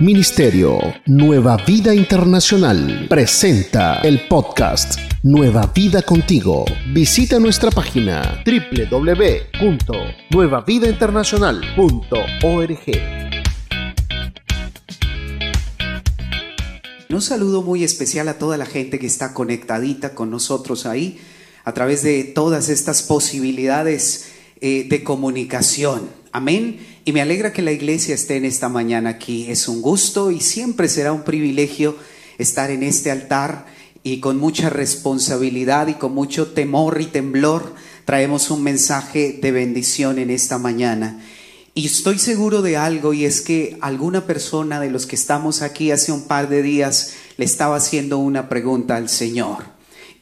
Ministerio Nueva Vida Internacional presenta el podcast Nueva Vida Contigo. Visita nuestra página www.nuevavidainternacional.org. Un saludo muy especial a toda la gente que está conectadita con nosotros ahí a través de todas estas posibilidades eh, de comunicación. Amén. Y me alegra que la iglesia esté en esta mañana aquí. Es un gusto y siempre será un privilegio estar en este altar y con mucha responsabilidad y con mucho temor y temblor traemos un mensaje de bendición en esta mañana. Y estoy seguro de algo y es que alguna persona de los que estamos aquí hace un par de días le estaba haciendo una pregunta al Señor.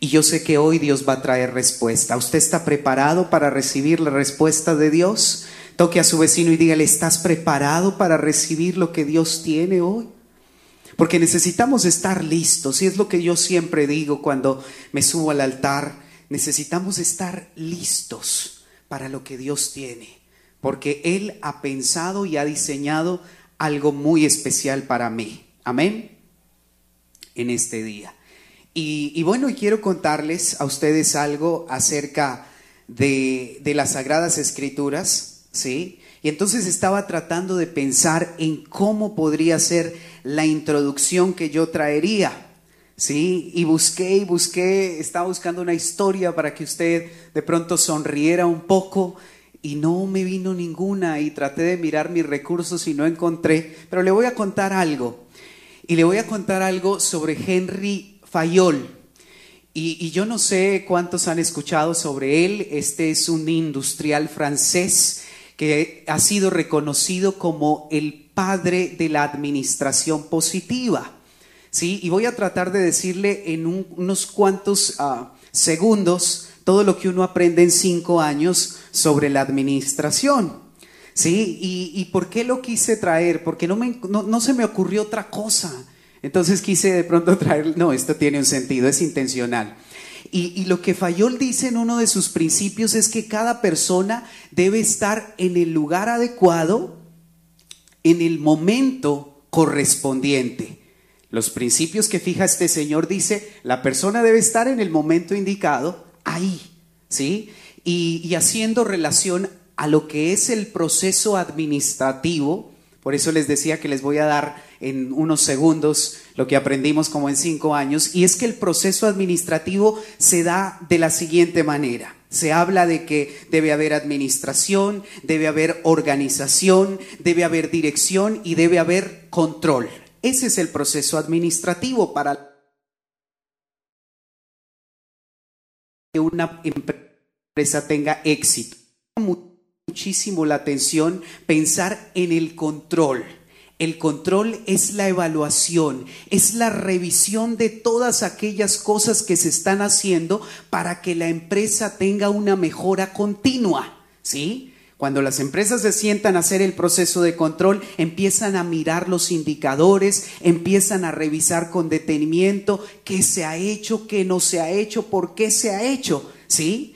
Y yo sé que hoy Dios va a traer respuesta. ¿Usted está preparado para recibir la respuesta de Dios? Toque a su vecino y dígale, ¿estás preparado para recibir lo que Dios tiene hoy? Porque necesitamos estar listos, y es lo que yo siempre digo cuando me subo al altar, necesitamos estar listos para lo que Dios tiene, porque Él ha pensado y ha diseñado algo muy especial para mí. Amén. En este día. Y, bueno, quiero contarles a ustedes algo acerca de las Sagradas Escrituras. ¿Sí? Y entonces estaba tratando de pensar en cómo podría ser la introducción que yo traería. ¿Sí? Y busqué y busqué, estaba buscando una historia para que usted de pronto sonriera un poco y no me vino ninguna y traté de mirar mis recursos y no encontré, pero le voy a contar algo. Y le voy a contar algo sobre Henry Fayol. Y, y yo no sé cuántos han escuchado sobre él. Este es un industrial francés que ha sido reconocido como el padre de la administración positiva. ¿sí? Y voy a tratar de decirle en unos cuantos ah, segundos todo lo que uno aprende en cinco años sobre la administración. ¿Sí? ¿Y, por qué lo quise traer? Porque no, me, no, se me ocurrió otra cosa. Entonces quise de pronto traer, no, esto tiene un sentido, es intencional. Y, lo que Fayol dice en uno de sus principios es que cada persona debe estar en el lugar adecuado, en el momento correspondiente. Los principios que fija este señor dice, la persona debe estar en el momento indicado, ahí, ¿sí? Y, haciendo relación a lo que es el proceso administrativo, por eso les decía que les voy a dar en unos segundos lo que aprendimos como en cinco años, y es que el proceso administrativo se da de la siguiente manera. Se habla de que debe haber administración, debe haber organización, debe haber dirección y debe haber control. Ese es el proceso administrativo para que una empresa tenga éxito. Muchísimo la atención pensar en el control el control es la evaluación, es la revisión de todas aquellas cosas que se están haciendo para que la empresa tenga una mejora continua, ¿sí? Cuando las empresas se sientan a hacer el proceso de control, empiezan a mirar los indicadores, empiezan a revisar con detenimiento qué se ha hecho, qué no se ha hecho, por qué se ha hecho, ¿sí?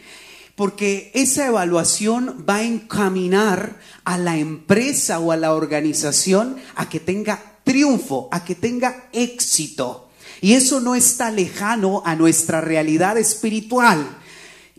Porque esa evaluación va a encaminar a la empresa o a la organización a que tenga triunfo, a que tenga éxito. Y eso no está lejano a nuestra realidad espiritual.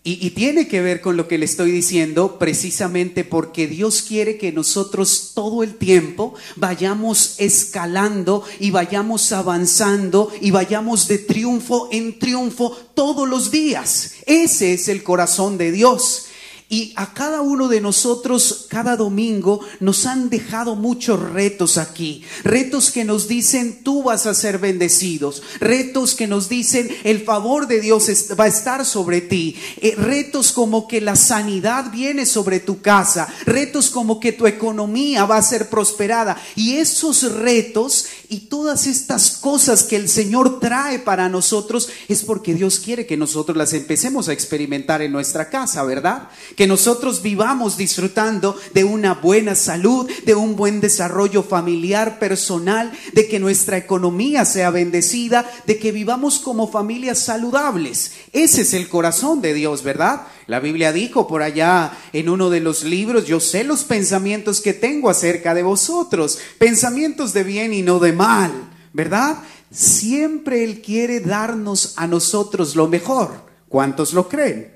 Y, tiene que ver con lo que le estoy diciendo precisamente porque Dios quiere que nosotros todo el tiempo vayamos escalando y vayamos avanzando y vayamos de triunfo en triunfo todos los días. Ese es el corazón de Dios. Y a cada uno de nosotros, cada domingo, nos han dejado muchos retos aquí. Retos que nos dicen, tú vas a ser bendecidos. Retos que nos dicen, el favor de Dios va a estar sobre ti. Eh, retos como que la sanidad viene sobre tu casa. Retos como que tu economía va a ser prosperada. Y esos retos Y todas estas cosas que el Señor trae para nosotros es porque Dios quiere que nosotros las empecemos a experimentar en nuestra casa, ¿verdad? Que nosotros vivamos disfrutando de una buena salud, de un buen desarrollo familiar, personal, de que nuestra economía sea bendecida, de que vivamos como familias saludables. Ese es el corazón de Dios, ¿verdad? La Biblia dijo por allá en uno de los libros, yo sé los pensamientos que tengo acerca de vosotros, pensamientos de bien y no de mal, ¿verdad? Siempre Él quiere darnos a nosotros lo mejor. ¿Cuántos lo creen?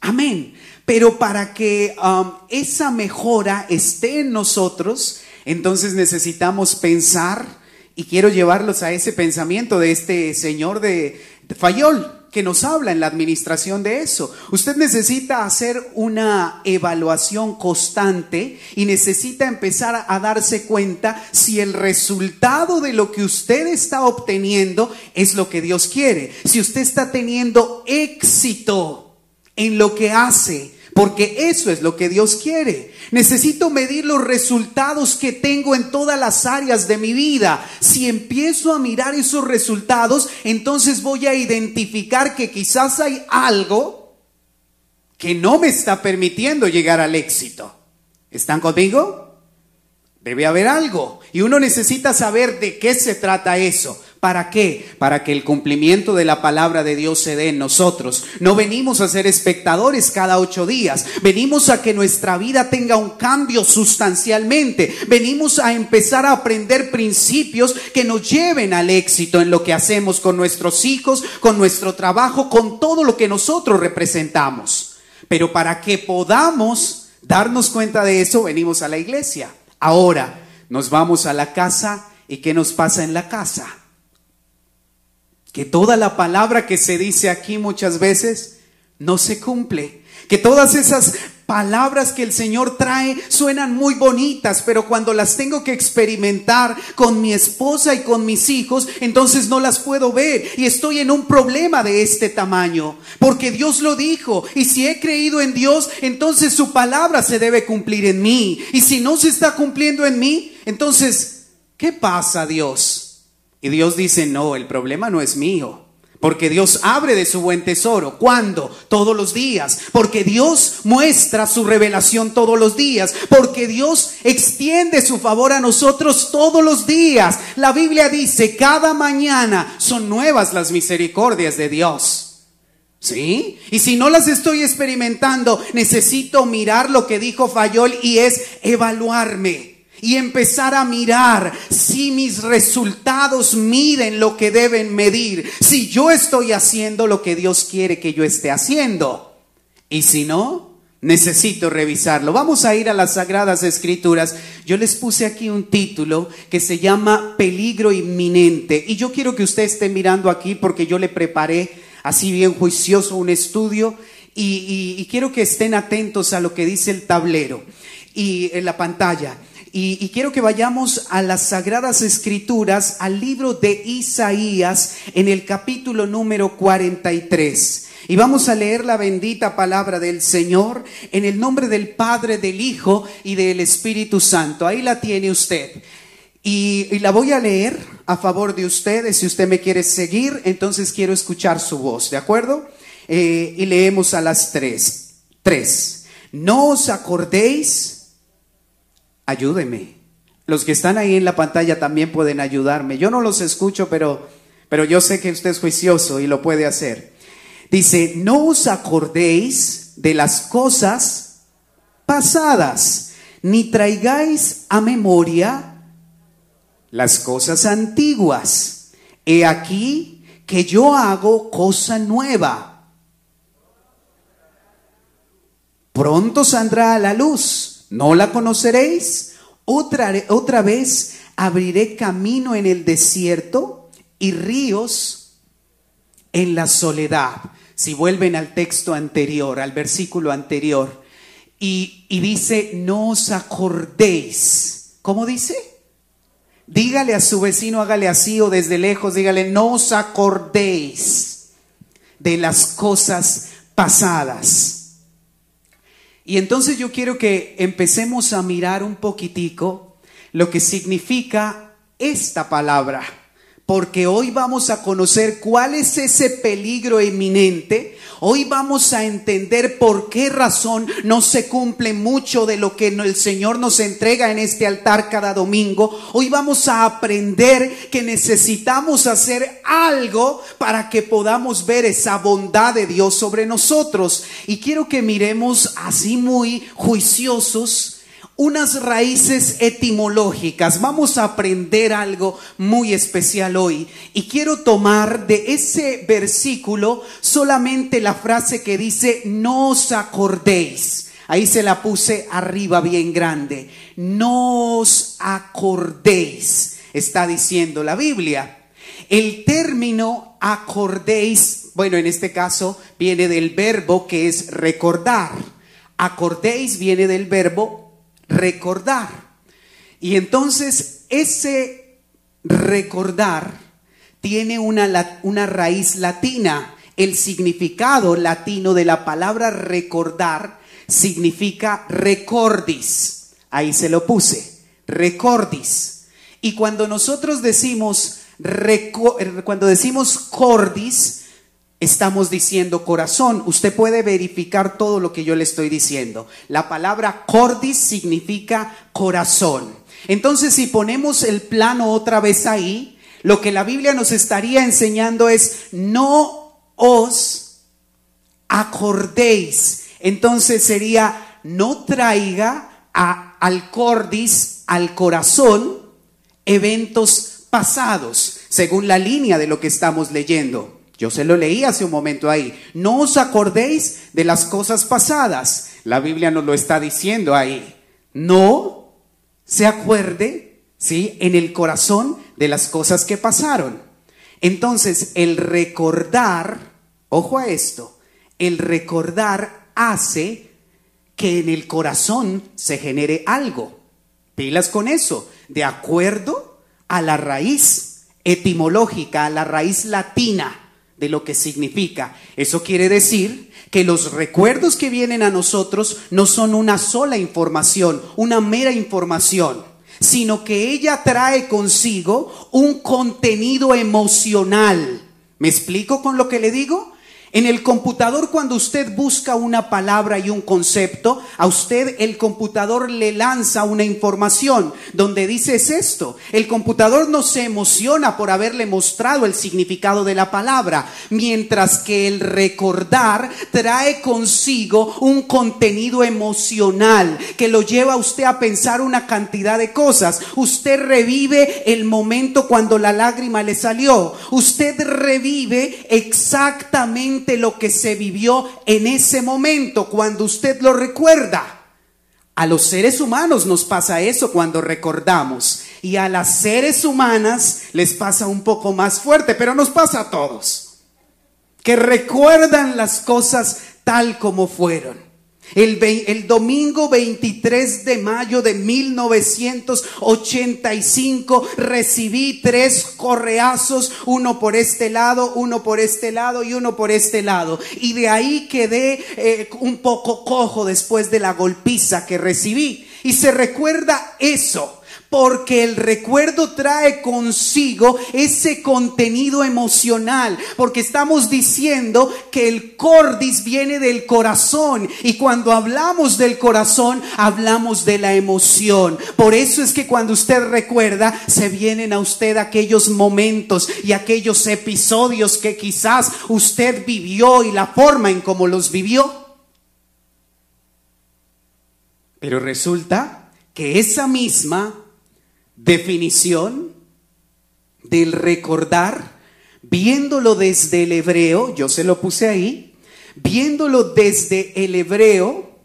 Amén. Pero para que um, esa mejora esté en nosotros, entonces necesitamos pensar, y quiero llevarlos a ese pensamiento de este señor de, de Fayol, que nos habla en la administración de eso. Usted necesita hacer una evaluación constante y necesita empezar a darse cuenta si el resultado de lo que usted está obteniendo es lo que Dios quiere. Si usted está teniendo éxito en lo que hace, porque eso es lo que Dios quiere. Necesito medir los resultados que tengo en todas las áreas de mi vida. Si empiezo a mirar esos resultados, entonces voy a identificar que quizás hay algo que no me está permitiendo llegar al éxito. ¿Están conmigo? Debe haber algo. Y uno necesita saber de qué se trata eso. ¿Para qué? Para que el cumplimiento de la palabra de Dios se dé en nosotros. No venimos a ser espectadores cada ocho días. Venimos a que nuestra vida tenga un cambio sustancialmente. Venimos a empezar a aprender principios que nos lleven al éxito en lo que hacemos con nuestros hijos, con nuestro trabajo, con todo lo que nosotros representamos. Pero para que podamos darnos cuenta de eso, venimos a la iglesia. Ahora nos vamos a la casa y ¿qué nos pasa en la casa? Que toda la palabra que se dice aquí muchas veces no se cumple. Que todas esas palabras que el Señor trae suenan muy bonitas, pero cuando las tengo que experimentar con mi esposa y con mis hijos, entonces no las puedo ver y estoy en un problema de este tamaño, porque Dios lo dijo y si he creído en Dios, entonces su palabra se debe cumplir en mí y si no se está cumpliendo en mí, entonces, ¿qué pasa Dios? Y Dios dice, no, el problema no es mío. Porque Dios abre de su buen tesoro. ¿Cuándo? Todos los días. Porque Dios muestra su revelación todos los días. Porque Dios extiende su favor a nosotros todos los días. La Biblia dice, cada mañana son nuevas las misericordias de Dios. ¿Sí? Y si no las estoy experimentando, necesito mirar lo que dijo Fayol y es evaluarme y empezar a mirar si mis resultados miden lo que deben medir, si yo estoy haciendo lo que Dios quiere que yo esté haciendo. Y si no, necesito revisarlo. Vamos a ir a las Sagradas Escrituras. Yo les puse aquí un título que se llama Peligro inminente. Y yo quiero que usted esté mirando aquí porque yo le preparé así bien juicioso un estudio y, quiero que estén atentos a lo que dice el tablero y en la pantalla. Y, quiero que vayamos a las Sagradas Escrituras, al libro de Isaías, en el capítulo número 43. Y vamos a leer la bendita palabra del Señor en el nombre del Padre, del Hijo y del Espíritu Santo. Ahí la tiene usted. Y, la voy a leer a favor de ustedes. Si usted me quiere seguir, entonces quiero escuchar su voz, ¿de acuerdo? Eh, y leemos a las tres. Tres. No os acordéis ayúdeme. Los que están ahí en la pantalla también pueden ayudarme. Yo no los escucho, pero, pero yo sé que usted es juicioso y lo puede hacer. Dice, no os acordéis de las cosas pasadas, ni traigáis a memoria las cosas antiguas. He aquí que yo hago cosa nueva. Pronto saldrá a la luz ¿No la conoceréis? Otra, otra vez abriré camino en el desierto y ríos en la soledad. Si vuelven al texto anterior, al versículo anterior, y, y dice, no os acordéis. ¿Cómo dice? Dígale a su vecino, hágale así o desde lejos, dígale, no os acordéis de las cosas pasadas. Y entonces yo quiero que empecemos a mirar un poquitico lo que significa esta palabra porque hoy vamos a conocer cuál es ese peligro inminente. Hoy vamos a entender por qué razón no se cumple mucho de lo que el Señor nos entrega en este altar cada domingo. Hoy vamos a aprender que necesitamos hacer algo para que podamos ver esa bondad de Dios sobre nosotros. Y quiero que miremos así muy juiciosos unas raíces etimológicas. Vamos a aprender algo muy especial hoy. Y quiero tomar de ese versículo solamente la frase que dice, no os acordéis. Ahí se la puse arriba bien grande. No os acordéis, está diciendo la Biblia. El término acordéis, bueno, en este caso viene del verbo que es recordar. Acordéis viene del verbo recordar. Y entonces ese recordar tiene una, una raíz latina. El significado latino de la palabra recordar significa recordis. Ahí se lo puse, recordis. Y cuando nosotros decimos, cuando decimos cordis, estamos diciendo corazón. Usted puede verificar todo lo que yo le estoy diciendo. La palabra cordis significa corazón. Entonces, si ponemos el plano otra vez ahí, lo que la Biblia nos estaría enseñando es no os acordéis. Entonces sería no traiga al cordis, al corazón, eventos pasados, según la línea de lo que estamos leyendo. Yo se lo leí hace un momento ahí. No os acordéis de las cosas pasadas. La Biblia nos lo está diciendo ahí. No se acuerde, ¿sí? En el corazón de las cosas que pasaron. Entonces, el recordar, ojo a esto, el recordar hace que en el corazón se genere algo. Pilas con eso, de acuerdo a la raíz etimológica, a la raíz latina de lo que significa. Eso quiere decir que los recuerdos que vienen a nosotros no son una sola información, una mera información, sino que ella trae consigo un contenido emocional. ¿Me explico con lo que le digo? En el computador, cuando usted busca una palabra y un concepto, a usted el computador le lanza una información donde dice es esto. El computador no se emociona por haberle mostrado el significado de la palabra, mientras que el recordar trae consigo un contenido emocional que lo lleva a usted a pensar una cantidad de cosas. Usted revive el momento cuando la lágrima le salió. Usted revive exactamente lo que se vivió en ese momento cuando usted lo recuerda. A los seres humanos nos pasa eso cuando recordamos y a las seres humanas les pasa un poco más fuerte, pero nos pasa a todos, que recuerdan las cosas tal como fueron. El, domingo 23 de mayo de 1985 recibí tres correazos, uno por este lado, uno por este lado y uno por este lado. Y de ahí quedé eh, un poco cojo después de la golpiza que recibí. Y se recuerda eso porque el recuerdo trae consigo ese contenido emocional, porque estamos diciendo que el cordis viene del corazón y cuando hablamos del corazón hablamos de la emoción. Por eso es que cuando usted recuerda se vienen a usted aquellos momentos y aquellos episodios que quizás usted vivió y la forma en cómo los vivió. Pero resulta que esa misma definición del recordar, viéndolo desde el hebreo, yo se lo puse ahí, viéndolo desde el hebreo,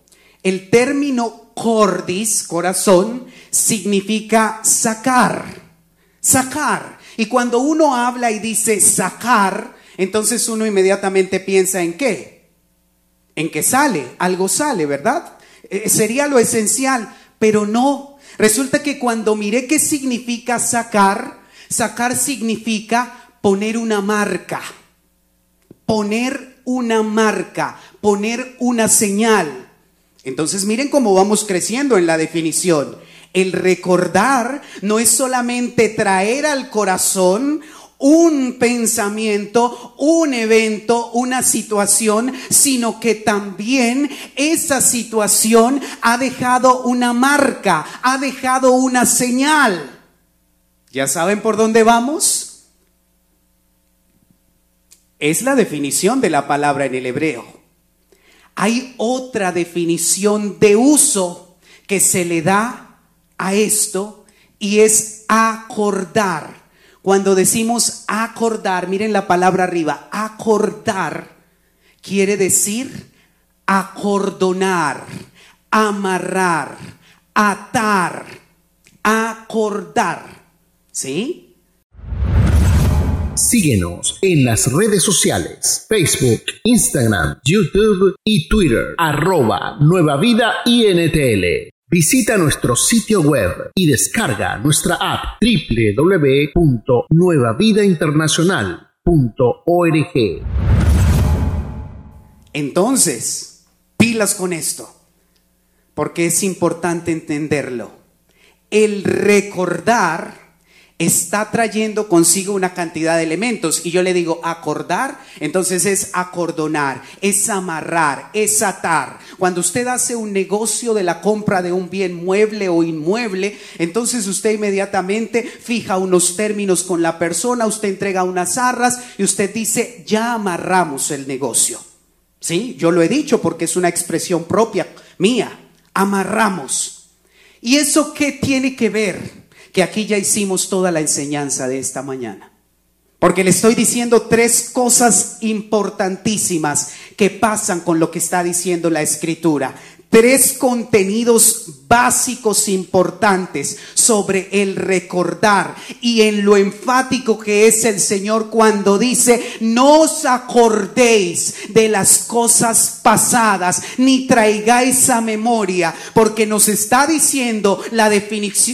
el término cordis, corazón, significa sacar, sacar. Y cuando uno habla y dice sacar, entonces uno inmediatamente piensa en qué? En que sale, algo sale, ¿verdad? Eh, sería lo esencial, pero no, Resulta que cuando miré qué significa sacar, sacar significa poner una marca, poner una marca, poner una señal. Entonces miren cómo vamos creciendo en la definición. El recordar no es solamente traer al corazón un pensamiento, un evento, una situación, sino que también esa situación ha dejado una marca, ha dejado una señal. ¿Ya saben por dónde vamos? Es la definición de la palabra en el hebreo. Hay otra definición de uso que se le da a esto y es acordar. Cuando decimos acordar, miren la palabra arriba, acordar quiere decir acordonar, amarrar, atar, acordar. ¿Sí? Síguenos en las redes sociales, Facebook, Instagram, YouTube y Twitter, arroba Nueva Vida INTL. Visita nuestro sitio web y descarga nuestra app www.nuevavidainternacional.org. Entonces, pilas con esto, porque es importante entenderlo. El recordar está trayendo consigo una cantidad de elementos. Y yo le digo acordar, entonces es acordonar, es amarrar, es atar. Cuando usted hace un negocio de la compra de un bien mueble o inmueble, entonces usted inmediatamente fija unos términos con la persona, usted entrega unas arras y usted dice, ya amarramos el negocio. ¿Sí? Yo lo he dicho porque es una expresión propia mía. Amarramos. ¿Y eso qué tiene que ver? Que aquí ya hicimos toda la enseñanza de esta mañana. Porque le estoy diciendo tres cosas importantísimas que pasan con lo que está diciendo la escritura tres contenidos básicos importantes sobre el recordar y en lo enfático que es el Señor cuando dice, no os acordéis de las cosas pasadas, ni traigáis a memoria, porque nos está diciendo la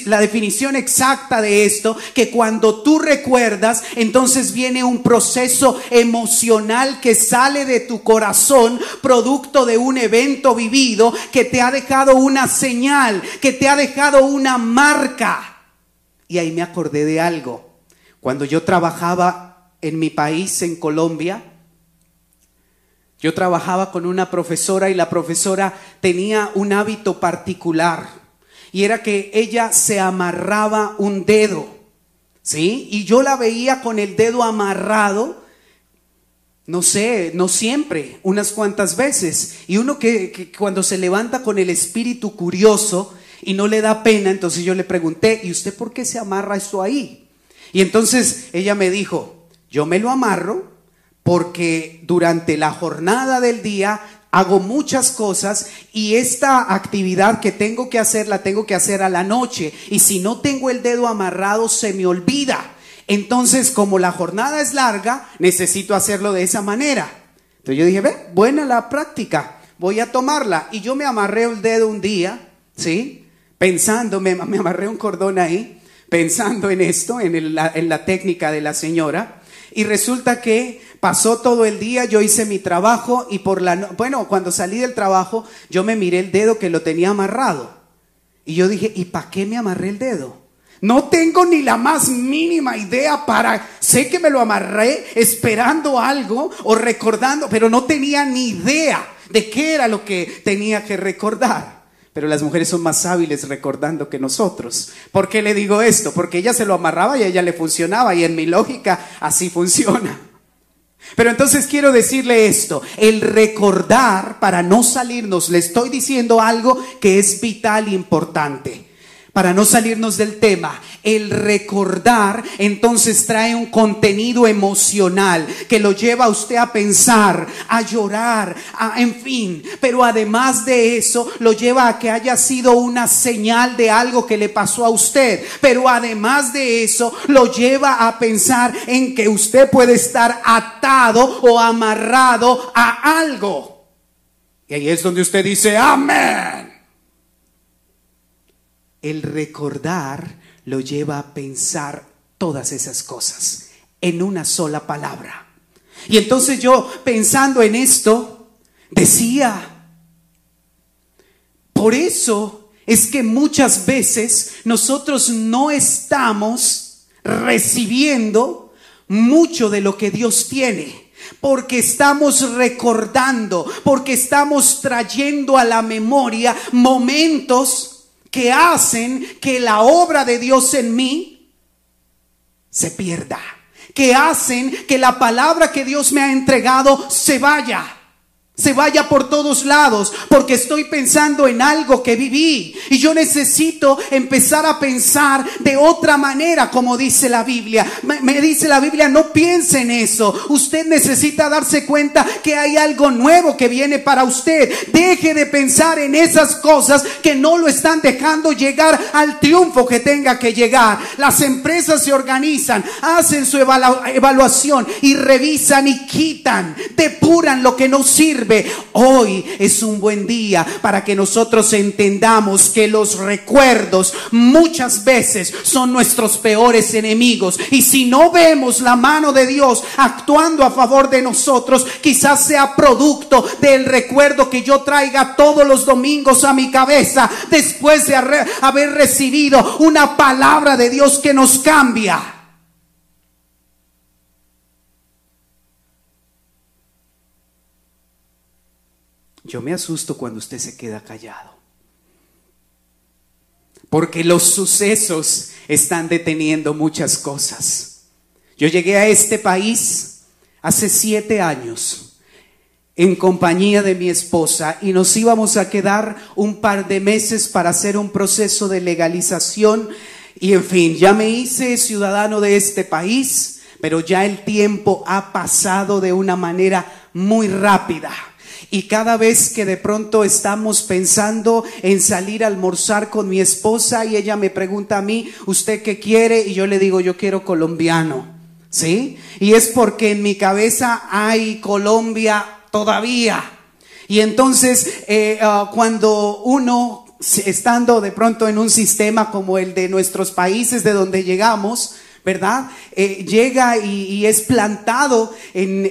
la definición exacta de esto, que cuando tú recuerdas, entonces viene un proceso emocional que sale de tu corazón, producto de un evento vivido que te ha dejado una señal, que te ha dejado una marca. Y ahí me acordé de algo. Cuando yo trabajaba en mi país, en Colombia, yo trabajaba con una profesora y la profesora tenía un hábito particular y era que ella se amarraba un dedo, ¿sí? Y yo la veía con el dedo amarrado no sé, no siempre, unas cuantas veces. Y uno que, cuando se levanta con el espíritu curioso y no le da pena, entonces yo le pregunté, ¿y usted por qué se amarra eso ahí? Y entonces ella me dijo, yo me lo amarro porque durante la jornada del día hago muchas cosas y esta actividad que tengo que hacer la tengo que hacer a la noche. Y si no tengo el dedo amarrado, se me olvida. Entonces, como la jornada es larga, necesito hacerlo de esa manera. Entonces yo dije, ve, buena la práctica, voy a tomarla. Y yo me amarré el dedo un día, ¿sí? Pensando, me, amarré un cordón ahí, pensando en esto, en, en la técnica de la señora. Y resulta que pasó todo el día, yo hice mi trabajo y por la... bueno, cuando salí del trabajo, yo me miré el dedo que lo tenía amarrado. Y yo dije, ¿y para qué me amarré el dedo? No tengo ni la más mínima idea para, sé que me lo amarré esperando algo o recordando, pero no tenía ni idea de qué era lo que tenía que recordar. Pero las mujeres son más hábiles recordando que nosotros. ¿Por qué le digo esto? Porque ella se lo amarraba y a ella le funcionaba y en mi lógica así funciona. Pero entonces quiero decirle esto, el recordar para no salirnos, le estoy diciendo algo que es vital e importante para no salirnos del tema, el recordar entonces trae un contenido emocional que lo lleva a usted a pensar, a llorar, a, en fin. Pero además de eso, lo lleva a que haya sido una señal de algo que le pasó a usted. Pero además de eso, lo lleva a pensar en que usted puede estar atado o amarrado a algo. Y ahí es donde usted dice, amén. El recordar lo lleva a pensar todas esas cosas en una sola palabra. Y entonces yo pensando en esto, decía, por eso es que muchas veces nosotros no estamos recibiendo mucho de lo que Dios tiene. Porque estamos recordando, porque estamos trayendo a la memoria momentos que hacen que la obra de Dios en mí se pierda, que hacen que la palabra que Dios me ha entregado se vaya se vaya por todos lados, porque estoy pensando en algo que viví y yo necesito empezar a pensar de otra manera, como dice la Biblia. Me, dice la Biblia, no piense en eso. Usted necesita darse cuenta que hay algo nuevo que viene para usted. Deje de pensar en esas cosas que no lo están dejando llegar al triunfo que tenga que llegar. Las empresas se organizan, hacen su evaluación y revisan y quitan, depuran lo que no sirve Hoy es un buen día para que nosotros entendamos que los recuerdos muchas veces son nuestros peores enemigos. Y si no vemos la mano de Dios actuando a favor de nosotros, quizás sea producto del recuerdo que yo traiga todos los domingos a mi cabeza después de haber recibido una palabra de Dios que nos cambia. Yo me asusto cuando usted se queda callado. Porque los sucesos están deteniendo muchas cosas. Yo llegué a este país hace siete años en compañía de mi esposa y nos íbamos a quedar un par de meses para hacer un proceso de legalización y en fin, ya me hice ciudadano de este país, pero ya el tiempo ha pasado de una manera muy rápida. Y cada vez que de pronto estamos pensando en salir a almorzar con mi esposa y ella me pregunta a mí, ¿usted qué quiere? Y yo le digo, yo quiero colombiano. ¿Sí? Y es porque en mi cabeza hay Colombia todavía. Y entonces, eh, ah, cuando uno, estando de pronto en un sistema como el de nuestros países de donde llegamos, ¿verdad? Eh, llega y, es plantado en,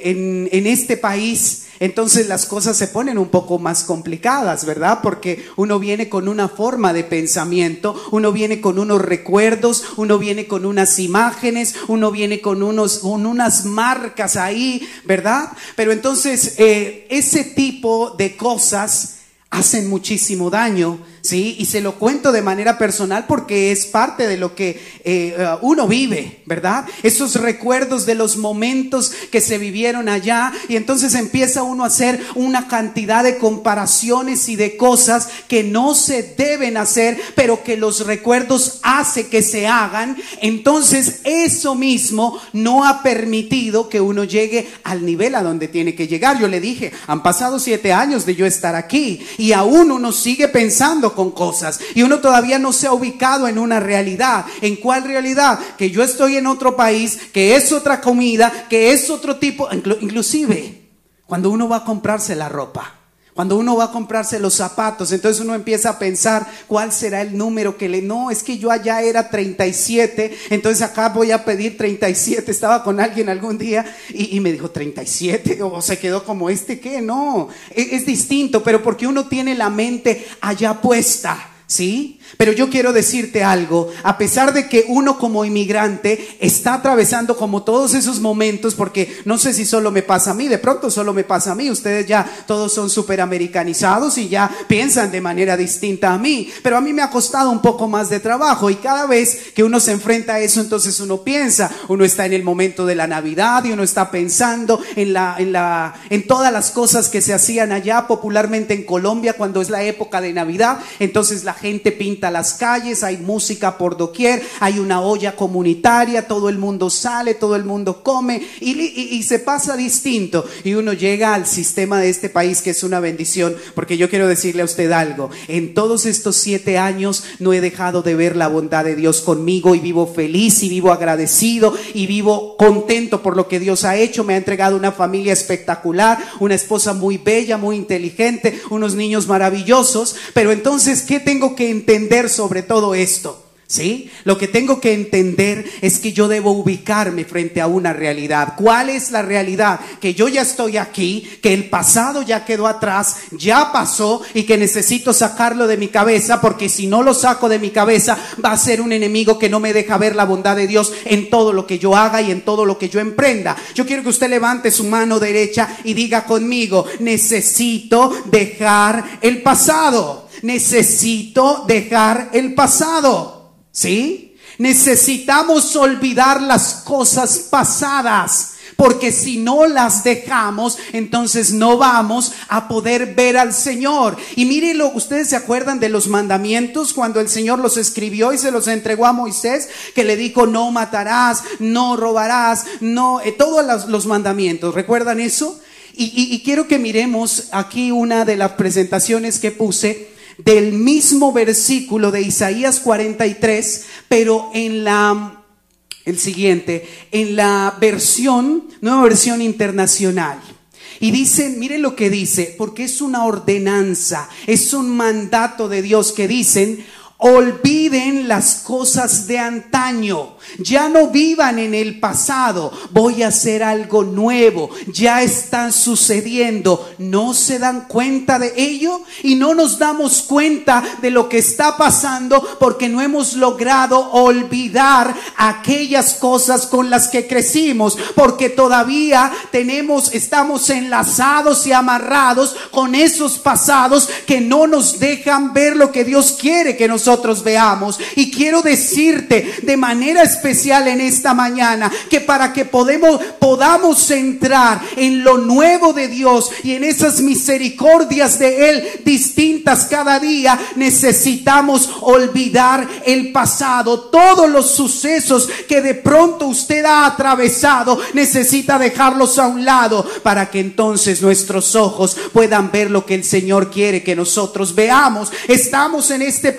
en este país entonces las cosas se ponen un poco más complicadas, ¿verdad? Porque uno viene con una forma de pensamiento, uno viene con unos recuerdos, uno viene con unas imágenes, uno viene con, unos, con unas marcas ahí, ¿verdad? Pero entonces eh, ese tipo de cosas hacen muchísimo daño, ¿sí? Y se lo cuento de manera personal porque es parte de lo que eh, uh, uno vive, ¿verdad? Esos recuerdos de los momentos que se vivieron allá y entonces empieza uno a hacer una cantidad de comparaciones y de cosas que no se deben hacer, pero que los recuerdos hace que se hagan. Entonces eso mismo no ha permitido que uno llegue al nivel a donde tiene que llegar. Yo le dije, han pasado siete años de yo estar aquí y aún uno sigue pensando con cosas y uno todavía no se ha ubicado en una realidad. ¿En cuál realidad? Que yo estoy en otro país, que es otra comida, que es otro tipo, inclusive cuando uno va a comprarse la ropa. Cuando uno va a comprarse los zapatos, entonces uno empieza a pensar cuál será el número que le... No, es que yo allá era 37, entonces acá voy a pedir 37. Estaba con alguien algún día y, me dijo 37 o se quedó como este, ¿qué? No, es, es distinto, pero porque uno tiene la mente allá puesta. ¿Sí? Pero yo quiero decirte algo, a pesar de que uno como inmigrante está atravesando como todos esos momentos, porque no sé si solo me pasa a mí, de pronto solo me pasa a mí, ustedes ya todos son superamericanizados y ya piensan de manera distinta a mí, pero a mí me ha costado un poco más de trabajo y cada vez que uno se enfrenta a eso, entonces uno piensa, uno está en el momento de la Navidad y uno está pensando en la, en la, en todas las cosas que se hacían allá popularmente en Colombia cuando es la época de Navidad, entonces la gente pinta las calles, hay música por doquier, hay una olla comunitaria, todo el mundo sale, todo el mundo come y, se pasa distinto. Y uno llega al sistema de este país que es una bendición, porque yo quiero decirle a usted algo, en todos estos siete años no he dejado de ver la bondad de Dios conmigo y vivo feliz y vivo agradecido y vivo contento por lo que Dios ha hecho. Me ha entregado una familia espectacular, una esposa muy bella, muy inteligente, unos niños maravillosos, pero entonces, ¿qué tengo que entender sobre todo esto? ¿Sí? Lo que tengo que entender es que yo debo ubicarme frente a una realidad. ¿Cuál es la realidad? Que yo ya estoy aquí, que el pasado ya quedó atrás, ya pasó y que necesito sacarlo de mi cabeza porque si no lo saco de mi cabeza va a ser un enemigo que no me deja ver la bondad de Dios en todo lo que yo haga y en todo lo que yo emprenda. Yo quiero que usted levante su mano derecha y diga conmigo, necesito dejar el pasado. Necesito dejar el pasado. ¿Sí? Necesitamos olvidar las cosas pasadas. Porque si no las dejamos, entonces no vamos a poder ver al Señor. Y mírenlo, ustedes se acuerdan de los mandamientos cuando el Señor los escribió y se los entregó a Moisés, que le dijo, no matarás, no robarás, no, eh, todos los, mandamientos. ¿Recuerdan eso? y quiero que miremos aquí una de las presentaciones que puse del mismo versículo de Isaías 43, pero en la, el siguiente, en la versión, nueva versión internacional. Y dicen, miren lo que dice, porque es una ordenanza, es un mandato de Dios que dicen, olviden las cosas de antaño ya no vivan en el pasado. Voy a hacer algo nuevo. Ya están sucediendo. ¿No se dan cuenta de ello? Y no nos damos cuenta de lo que está pasando porque no hemos logrado olvidar aquellas cosas con las que crecimos. Porque todavía tenemos, estamos enlazados y amarrados con esos pasados que no nos dejan ver lo que Dios quiere que nosotros veamos. Y quiero decirte de manera especial en esta mañana, que para que podemos, podamos entrar en lo nuevo de Dios y en esas misericordias de Él distintas cada día, necesitamos olvidar el pasado. Todos los sucesos que de pronto usted ha atravesado, necesita dejarlos a un lado para que entonces nuestros ojos puedan ver lo que el Señor quiere que nosotros veamos. Estamos en este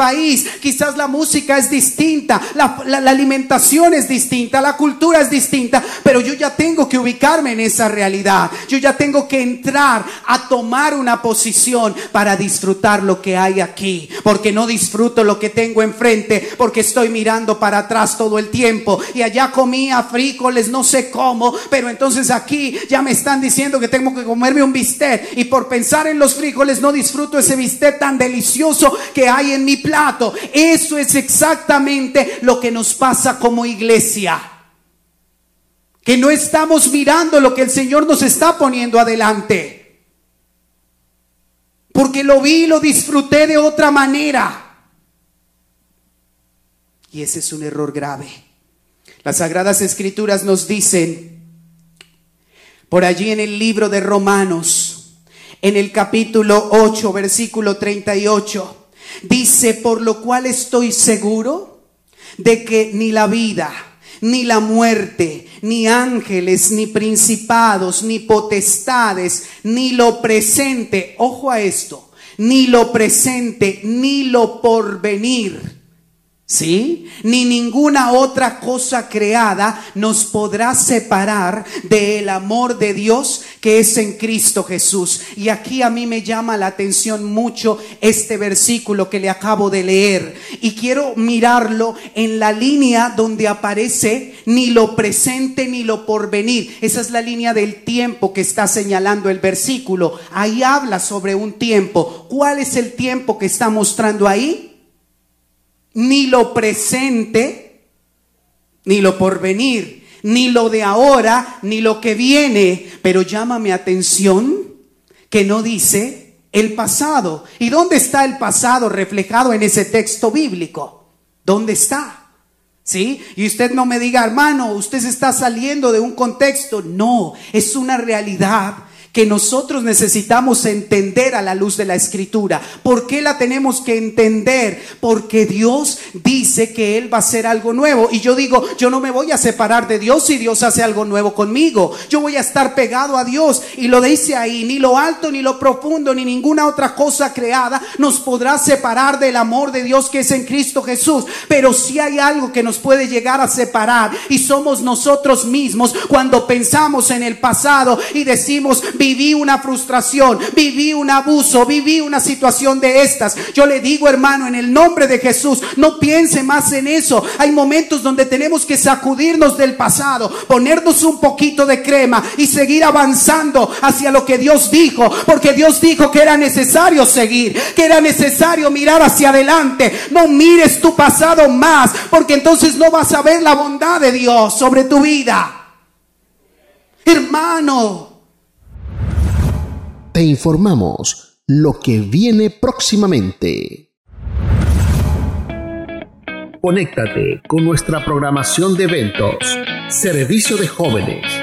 quizás la música es distinta, la, la alimentación es distinta, la cultura es distinta, pero yo ya tengo que ubicarme en esa realidad. Yo ya tengo que entrar a tomar una posición para disfrutar lo que hay aquí, porque no disfruto lo que tengo enfrente, porque estoy mirando para atrás todo el tiempo y allá comía frijoles, no sé cómo, pero entonces aquí ya me están diciendo que tengo que comerme un bistec y por pensar en los frijoles no disfruto ese bistec tan delicioso que hay en mi plato. Eso es exactamente lo que nos pasa como iglesia. Que no estamos mirando lo que el Señor nos está poniendo adelante. Porque lo vi y lo disfruté de otra manera. Y ese es un error grave. Las sagradas escrituras nos dicen, por allí en el libro de Romanos, en el capítulo 8, versículo 38, dice, por lo cual estoy seguro de que ni la vida, ni la muerte, ni ángeles, ni principados, ni potestades, ni lo presente, ojo a esto, ni lo presente, ni lo porvenir ¿Sí? Ni ninguna otra cosa creada nos podrá separar del amor de Dios que es en Cristo Jesús. Y aquí a mí me llama la atención mucho este versículo que le acabo de leer. Y quiero mirarlo en la línea donde aparece ni lo presente ni lo porvenir. Esa es la línea del tiempo que está señalando el versículo. Ahí habla sobre un tiempo. ¿Cuál es el tiempo que está mostrando ahí? Ni lo presente, ni lo porvenir, ni lo de ahora, ni lo que viene. Pero llámame atención que no dice el pasado. ¿Y dónde está el pasado reflejado en ese texto bíblico? ¿Dónde está? ¿Sí? Y usted no me diga, hermano, usted se está saliendo de un contexto. No, es una realidad que nosotros necesitamos entender a la luz de la escritura. ¿Por qué la tenemos que entender? Porque Dios dice que Él va a hacer algo nuevo. Y yo digo, yo no me voy a separar de Dios si Dios hace algo nuevo conmigo. Yo voy a estar pegado a Dios. Y lo dice ahí, ni lo alto, ni lo profundo, ni ninguna otra cosa creada nos podrá separar del amor de Dios que es en Cristo Jesús. Pero si hay algo que nos puede llegar a separar y somos nosotros mismos cuando pensamos en el pasado y decimos, viví una frustración, viví un abuso, viví una situación de estas. Yo le digo, hermano, en el nombre de Jesús, no piense más en eso. Hay momentos donde tenemos que sacudirnos del pasado, ponernos un poquito de crema y seguir avanzando hacia lo que Dios dijo, porque Dios dijo que era necesario seguir, que era necesario mirar hacia adelante. No mires tu pasado más, porque entonces no vas a ver la bondad de Dios sobre tu vida. Hermano, te informamos lo que viene próximamente. Conéctate con nuestra programación de eventos. Servicio de jóvenes.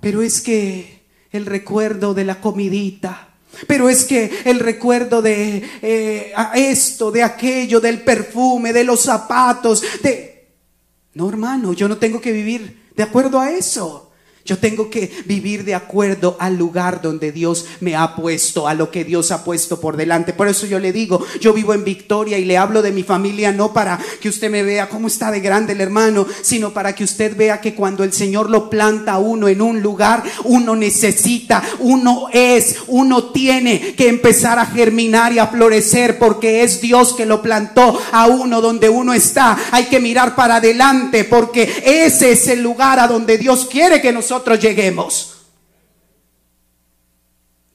Pero es que el recuerdo de la comidita, pero es que el recuerdo de eh, esto, de aquello, del perfume, de los zapatos, de... No, hermano, yo no tengo que vivir de acuerdo a eso. Yo tengo que vivir de acuerdo al lugar donde Dios me ha puesto, a lo que Dios ha puesto por delante. Por eso yo le digo, yo vivo en victoria y le hablo de mi familia no para que usted me vea cómo está de grande el hermano, sino para que usted vea que cuando el Señor lo planta a uno en un lugar, uno necesita, uno es, uno tiene que empezar a germinar y a florecer porque es Dios que lo plantó a uno donde uno está. Hay que mirar para adelante porque ese es el lugar a donde Dios quiere que nosotros lleguemos.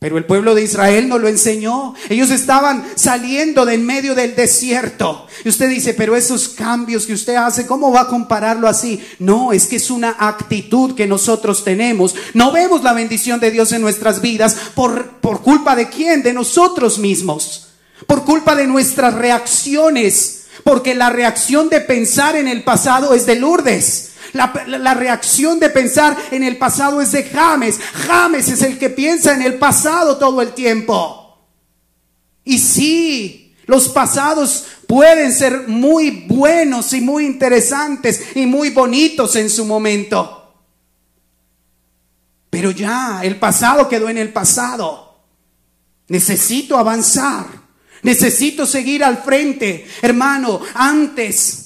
Pero el pueblo de Israel no lo enseñó. Ellos estaban saliendo de en medio del desierto. Y usted dice, pero esos cambios que usted hace, ¿cómo va a compararlo así? No, es que es una actitud que nosotros tenemos. No vemos la bendición de Dios en nuestras vidas por, por culpa de quién? De nosotros mismos. Por culpa de nuestras reacciones. Porque la reacción de pensar en el pasado es de Lourdes. La, reacción de pensar en el pasado es de James. James es el que piensa en el pasado todo el tiempo. Y sí, los pasados pueden ser muy buenos y muy interesantes y muy bonitos en su momento. Pero ya, el pasado quedó en el pasado. Necesito avanzar. Necesito seguir al frente. Hermano, antes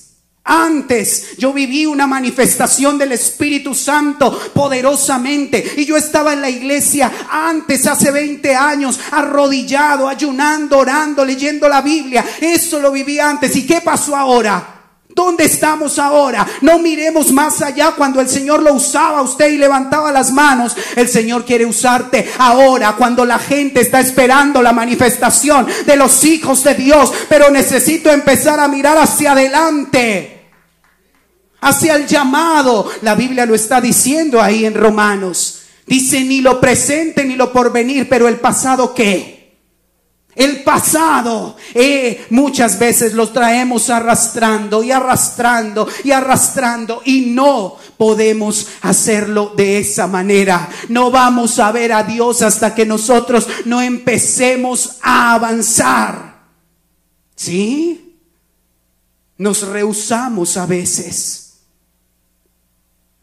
antes yo viví una manifestación del Espíritu Santo poderosamente y yo estaba en la iglesia antes, hace 20 años, arrodillado, ayunando, orando, leyendo la Biblia. Eso lo viví antes. ¿Y qué pasó ahora? ¿Dónde estamos ahora? No miremos más allá cuando el Señor lo usaba a usted y levantaba las manos. El Señor quiere usarte ahora cuando la gente está esperando la manifestación de los hijos de Dios. Pero necesito empezar a mirar hacia adelante hacia el llamado. La Biblia lo está diciendo ahí en Romanos. Dice ni lo presente ni lo porvenir, pero el pasado qué? El pasado eh, muchas veces los traemos arrastrando y arrastrando y arrastrando y no podemos hacerlo de esa manera. No vamos a ver a Dios hasta que nosotros no empecemos a avanzar. ¿Sí? Nos rehusamos a veces.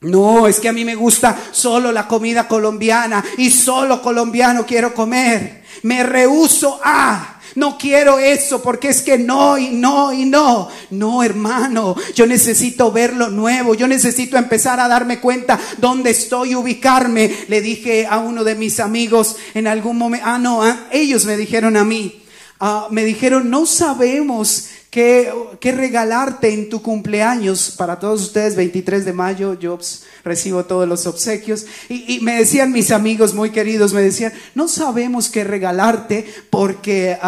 No, es que a mí me gusta solo la comida colombiana y solo colombiano quiero comer. Me rehuso a... No quiero eso porque es que no y no y no. No, hermano, yo necesito ver lo nuevo. Yo necesito empezar a darme cuenta dónde estoy, ubicarme. Le dije a uno de mis amigos en algún momento, ah, no, ah, ellos me dijeron a mí, ah, me dijeron, no sabemos qué, regalarte en tu cumpleaños. Para todos ustedes, 23 de mayo, yo recibo todos los obsequios. Y, me decían mis amigos muy queridos, me decían, no sabemos qué regalarte porque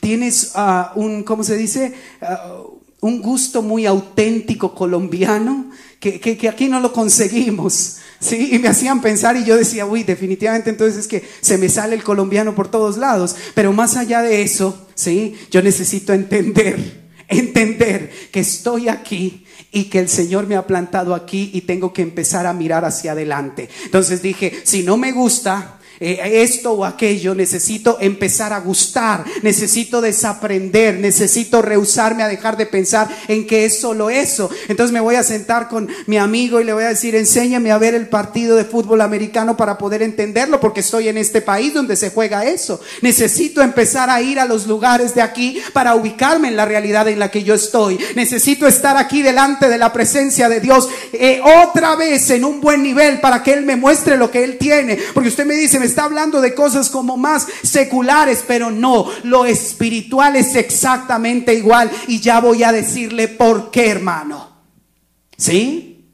tienes ah, un, ¿cómo se dice? Ah, un gusto muy auténtico colombiano que, que, aquí no lo conseguimos. Sí, y me hacían pensar y yo decía, uy, definitivamente entonces es que se me sale el colombiano por todos lados. Pero más allá de eso, sí, yo necesito entender entender que estoy aquí y que el Señor me ha plantado aquí y tengo que empezar a mirar hacia adelante. Entonces dije, si no me gusta, eh, esto o aquello, necesito empezar a gustar, necesito desaprender, necesito rehusarme a dejar de pensar en que es solo eso. Entonces me voy a sentar con mi amigo y le voy a decir, enséñame a ver el partido de fútbol americano para poder entenderlo, porque estoy en este país donde se juega eso. Necesito empezar a ir a los lugares de aquí para ubicarme en la realidad en la que yo estoy. Necesito estar aquí delante de la presencia de Dios eh, otra vez en un buen nivel para que Él me muestre lo que Él tiene. Porque usted me dice, está hablando de cosas como más seculares, pero no, lo espiritual es exactamente igual y ya voy a decirle por qué, hermano. ¿Sí?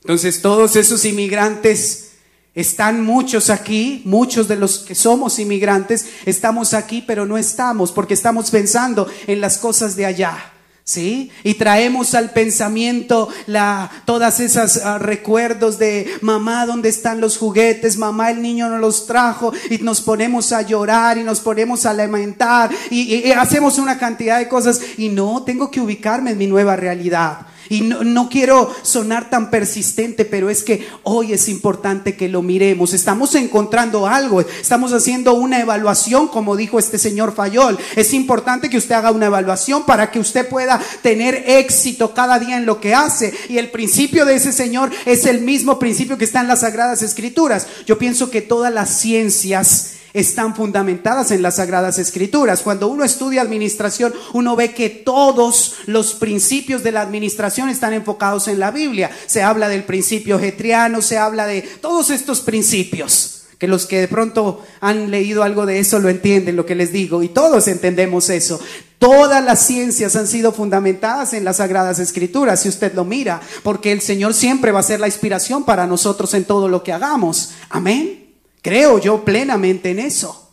Entonces todos esos inmigrantes están muchos aquí, muchos de los que somos inmigrantes, estamos aquí, pero no estamos porque estamos pensando en las cosas de allá. ¿Sí? Y traemos al pensamiento la, todas esas ah, recuerdos de mamá, ¿dónde están los juguetes? Mamá, el niño no los trajo. Y nos ponemos a llorar y nos ponemos a lamentar y hacemos una cantidad de cosas. Y no, tengo que ubicarme en mi nueva realidad. Y no, quiero sonar tan persistente, pero es que hoy es importante que lo miremos. Estamos encontrando algo, estamos haciendo una evaluación, como dijo este señor Fayol. Es importante que usted haga una evaluación para que usted pueda tener éxito cada día en lo que hace. Y el principio de ese señor es el mismo principio que está en las Sagradas Escrituras. Yo pienso que todas las ciencias están fundamentadas en las Sagradas Escrituras. Cuando uno estudia administración, uno ve que todos los principios de la administración están enfocados en la Biblia. Se habla del principio getriano, se habla de todos estos principios que los que de pronto han leído algo de eso lo entienden, lo que les digo, y todos entendemos eso. Todas las ciencias han sido fundamentadas en las sagradas escrituras, si usted lo mira, porque el Señor siempre va a ser la inspiración para nosotros en todo lo que hagamos. Amén. Creo yo plenamente en eso.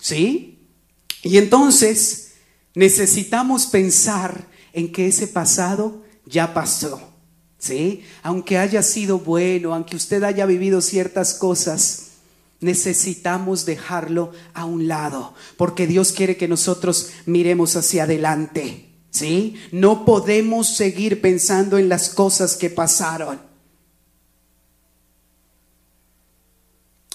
¿Sí? Y entonces necesitamos pensar en que ese pasado ya pasó. ¿Sí? Aunque haya sido bueno, aunque usted haya vivido ciertas cosas, necesitamos dejarlo a un lado, porque Dios quiere que nosotros miremos hacia adelante. ¿Sí? No podemos seguir pensando en las cosas que pasaron.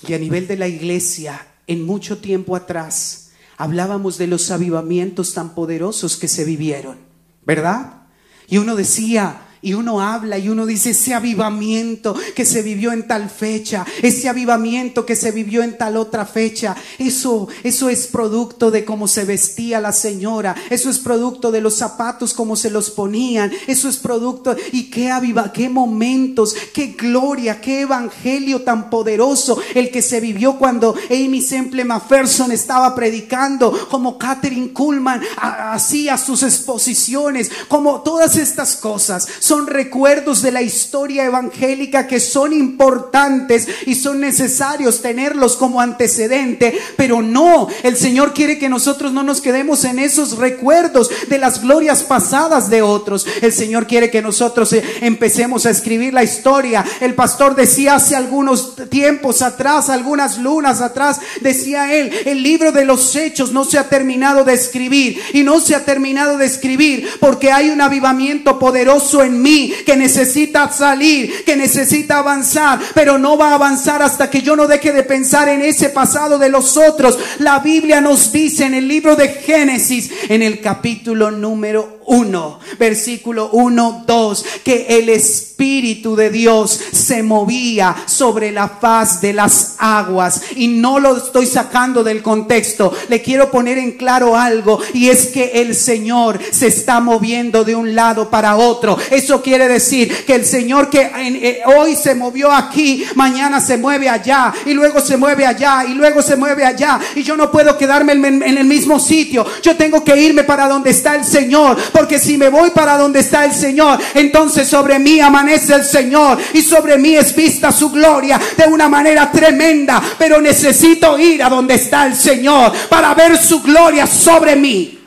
Y a nivel de la iglesia, en mucho tiempo atrás, hablábamos de los avivamientos tan poderosos que se vivieron, ¿verdad? Y uno decía, y uno habla y uno dice ese avivamiento que se vivió en tal fecha, ese avivamiento que se vivió en tal otra fecha, eso, eso es producto de cómo se vestía la señora, eso es producto de los zapatos como se los ponían, eso es producto y qué aviva, qué momentos, qué gloria, qué evangelio tan poderoso el que se vivió cuando Amy Semple McPherson estaba predicando, como Catherine Kuhlman hacía sus exposiciones, como todas estas cosas son recuerdos de la historia evangélica que son importantes y son necesarios tenerlos como antecedente, pero no, el Señor quiere que nosotros no nos quedemos en esos recuerdos de las glorias pasadas de otros. El Señor quiere que nosotros eh, empecemos a escribir la historia. El pastor decía hace algunos tiempos atrás, algunas lunas atrás, decía él, el libro de los hechos no se ha terminado de escribir y no se ha terminado de escribir porque hay un avivamiento poderoso en mí que necesita salir, que necesita avanzar, pero no va a avanzar hasta que yo no deje de pensar en ese pasado de los otros. La Biblia nos dice en el libro de Génesis, en el capítulo número 1, versículo 1, 2, que el Espíritu de Dios se movía sobre la faz de las aguas. Y no lo estoy sacando del contexto. Le quiero poner en claro algo y es que el Señor se está moviendo de un lado para otro. Eso quiere decir que el Señor que eh, hoy se movió aquí, mañana se mueve allá y luego se mueve allá y luego se mueve allá. Y yo no puedo quedarme en, en el mismo sitio. Yo tengo que irme para donde está el Señor porque si me voy para donde está el Señor, entonces sobre mí amanece el Señor y sobre mí es vista su gloria de una manera tremenda. Pero necesito ir a donde está el Señor para ver su gloria sobre mí.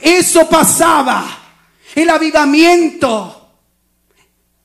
Eso pasaba. El avivamiento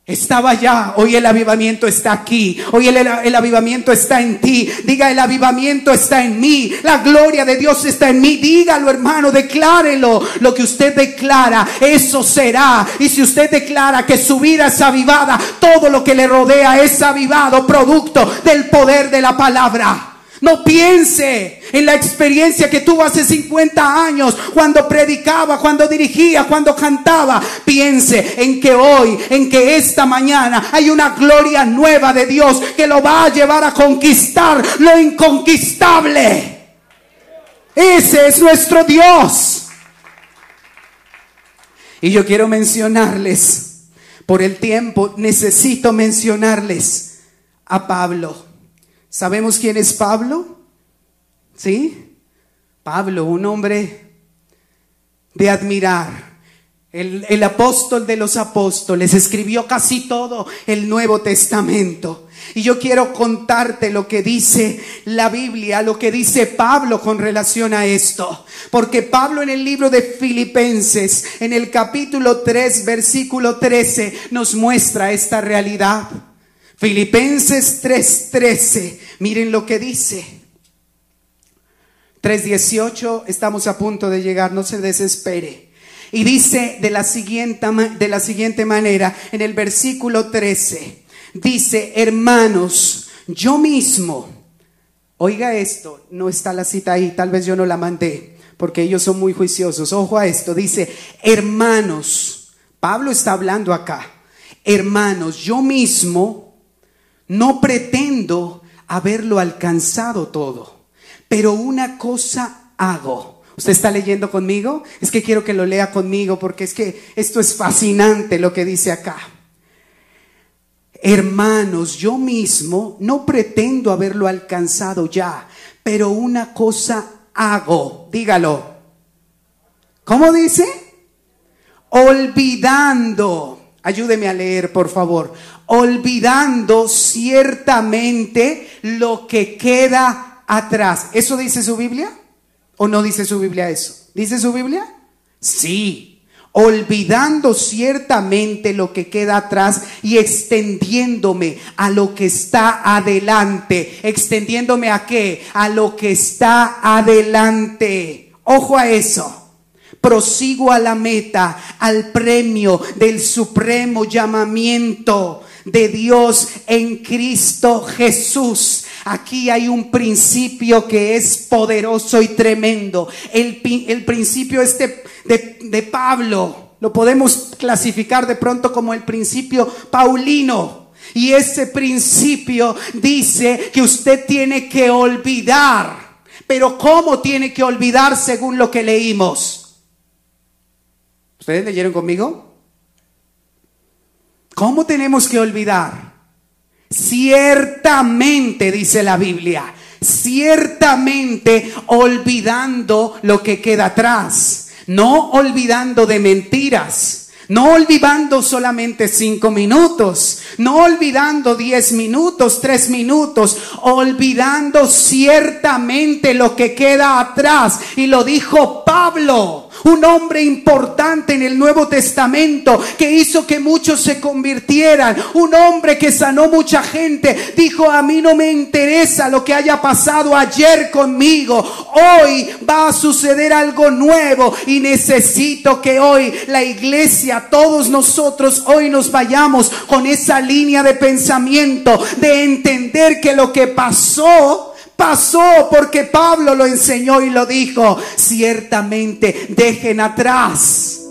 Estaba allá, hoy el avivamiento está aquí, hoy el, el, avivamiento está en ti, diga el avivamiento está en mí, la gloria de Dios está en mí, dígalo hermano, declárelo, lo que usted declara, eso será, y si usted declara que su vida es avivada, todo lo que le rodea es avivado, producto del poder de la palabra. No piense en la experiencia que tuvo hace 50 años cuando predicaba, cuando dirigía, cuando cantaba. Piense en que hoy, en que esta mañana hay una gloria nueva de Dios que lo va a llevar a conquistar lo inconquistable. Ese es nuestro Dios. Y yo quiero mencionarles, por el tiempo necesito mencionarles a Pablo. ¿Sabemos quién es Pablo? ¿Sí? Pablo, un hombre de admirar. El, apóstol de los apóstoles escribió casi todo el Nuevo Testamento. Y yo quiero contarte lo que dice la Biblia, lo que dice Pablo con relación a esto. Porque Pablo en el libro de Filipenses, en el capítulo 3, versículo 13, nos muestra esta realidad. Filipenses 3:13, miren lo que dice. 3:18, estamos a punto de llegar, no se desespere. Y dice de la siguiente, de la siguiente manera, en el versículo 13, dice, hermanos, yo mismo, oiga esto, no está la cita ahí, tal vez yo no la mandé, porque ellos son muy juiciosos. Ojo a esto, dice, hermanos, Pablo está hablando acá, hermanos, yo mismo, no pretendo haberlo alcanzado todo, pero una cosa hago. ¿Usted está leyendo conmigo? Es que quiero que lo lea conmigo porque es que esto es fascinante lo que dice acá. Hermanos, yo mismo no pretendo haberlo alcanzado ya, pero una cosa hago. Dígalo. ¿Cómo dice? Olvidando. Ayúdeme a leer, por favor olvidando ciertamente lo que queda atrás. ¿Eso dice su Biblia? ¿O no dice su Biblia eso? ¿Dice su Biblia? Sí. Olvidando ciertamente lo que queda atrás y extendiéndome a lo que está adelante. ¿Extendiéndome a qué? A lo que está adelante. Ojo a eso prosigo a la meta, al premio del supremo llamamiento de Dios en Cristo Jesús. Aquí hay un principio que es poderoso y tremendo. El, el principio este de, de Pablo lo podemos clasificar de pronto como el principio paulino. Y ese principio dice que usted tiene que olvidar. Pero ¿cómo tiene que olvidar según lo que leímos? ¿Ustedes leyeron conmigo? ¿Cómo tenemos que olvidar? Ciertamente, dice la Biblia, ciertamente olvidando lo que queda atrás, no olvidando de mentiras. No olvidando solamente cinco minutos, no olvidando diez minutos, tres minutos, olvidando ciertamente lo que queda atrás. Y lo dijo Pablo un hombre importante en el Nuevo Testamento que hizo que muchos se convirtieran, un hombre que sanó mucha gente, dijo, a mí no me interesa lo que haya pasado ayer conmigo, hoy va a suceder algo nuevo y necesito que hoy la iglesia, todos nosotros hoy nos vayamos con esa línea de pensamiento, de entender que lo que pasó pasó porque Pablo lo enseñó y lo dijo. Ciertamente dejen atrás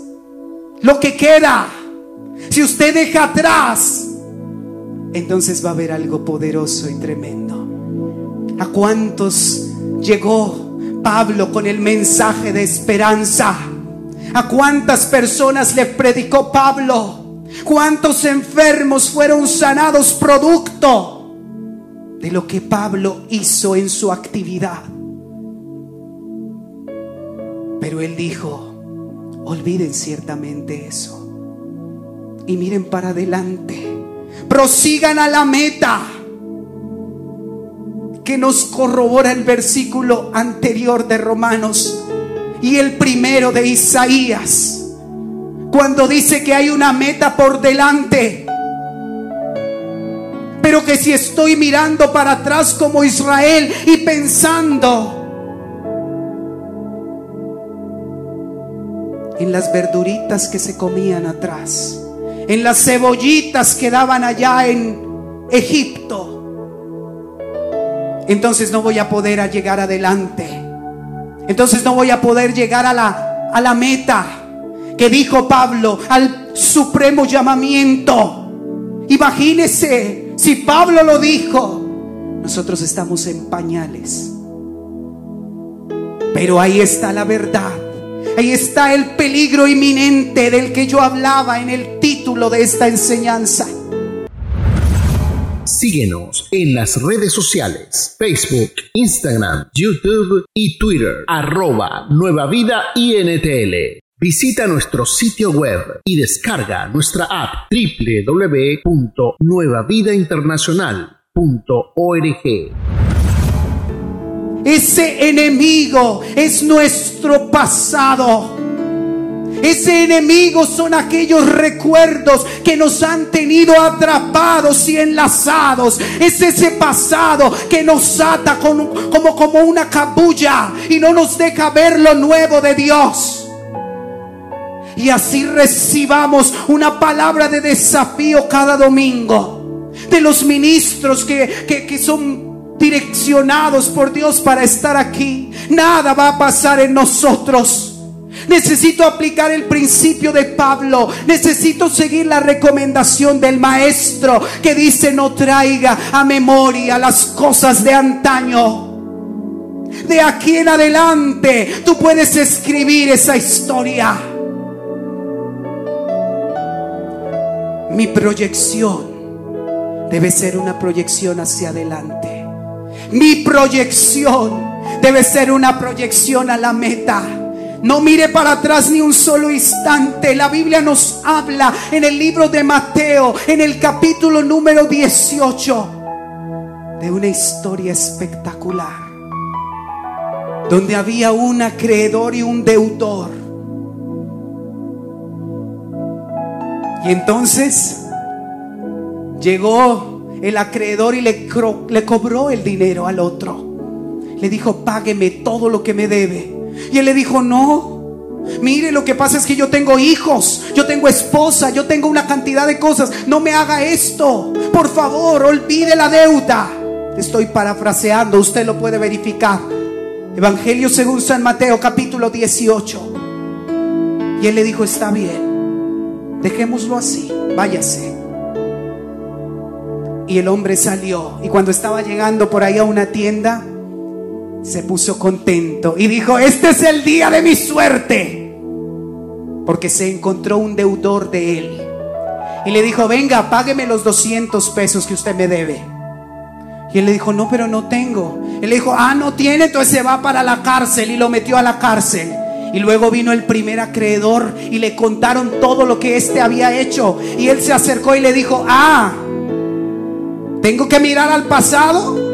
lo que queda. Si usted deja atrás, entonces va a haber algo poderoso y tremendo. ¿A cuántos llegó Pablo con el mensaje de esperanza? ¿A cuántas personas le predicó Pablo? ¿Cuántos enfermos fueron sanados producto? De lo que Pablo hizo en su actividad. Pero él dijo, olviden ciertamente eso y miren para adelante, prosigan a la meta que nos corrobora el versículo anterior de Romanos y el primero de Isaías, cuando dice que hay una meta por delante pero que si estoy mirando para atrás como Israel y pensando en las verduritas que se comían atrás, en las cebollitas que daban allá en Egipto, entonces no voy a poder llegar adelante. Entonces no voy a poder llegar a la, a la meta que dijo Pablo, al supremo llamamiento. Imagínese, si Pablo lo dijo, nosotros estamos en pañales. Pero ahí está la verdad. Ahí está el peligro inminente del que yo hablaba en el título de esta enseñanza. Síguenos en las redes sociales, Facebook, Instagram, YouTube y Twitter, arroba Nueva Vida INTL. Visita nuestro sitio web y descarga nuestra app www.nuevavidainternacional.org. Ese enemigo es nuestro pasado. Ese enemigo son aquellos recuerdos que nos han tenido atrapados y enlazados. Es ese pasado que nos ata como, como, como una cabulla y no nos deja ver lo nuevo de Dios. Y así recibamos una palabra de desafío cada domingo de los ministros que, que, son direccionados por Dios para estar aquí. Nada va a pasar en nosotros Necesito aplicar el principio de Pablo. Necesito seguir la recomendación del maestro que dice no traiga a memoria las cosas de antaño. De aquí en adelante tú puedes escribir esa historia. Mi proyección debe ser una proyección hacia adelante. Mi proyección debe ser una proyección a la meta. No mire para atrás ni un solo instante. La Biblia nos habla en el libro de Mateo, en el capítulo número 18, de una historia espectacular. Donde había un acreedor y un deudor. Entonces llegó el acreedor y le, le cobró el dinero al otro. Le dijo, págueme todo lo que me debe. Y él le dijo, no. Mire, lo que pasa es que yo tengo hijos, yo tengo esposa, yo tengo una cantidad de cosas. No me haga esto. Por favor, olvide la deuda. Estoy parafraseando, usted lo puede verificar. Evangelio según San Mateo capítulo 18. Y él le dijo, está bien, dejémoslo así, váyase. Y el hombre salió. Y cuando estaba llegando por ahí a una tienda, se puso contento y dijo, este es el día de mi suerte. Porque se encontró un deudor de él. Y le dijo, venga, págueme los 200 pesos que usted me debe. Y él le dijo, no, pero no tengo. Él le dijo, ah, no tiene, entonces se va para la cárcel y lo metió a la cárcel. Y luego vino el primer acreedor y le contaron todo lo que éste había hecho. Y él se acercó y le dijo, ah, tengo que mirar al pasado.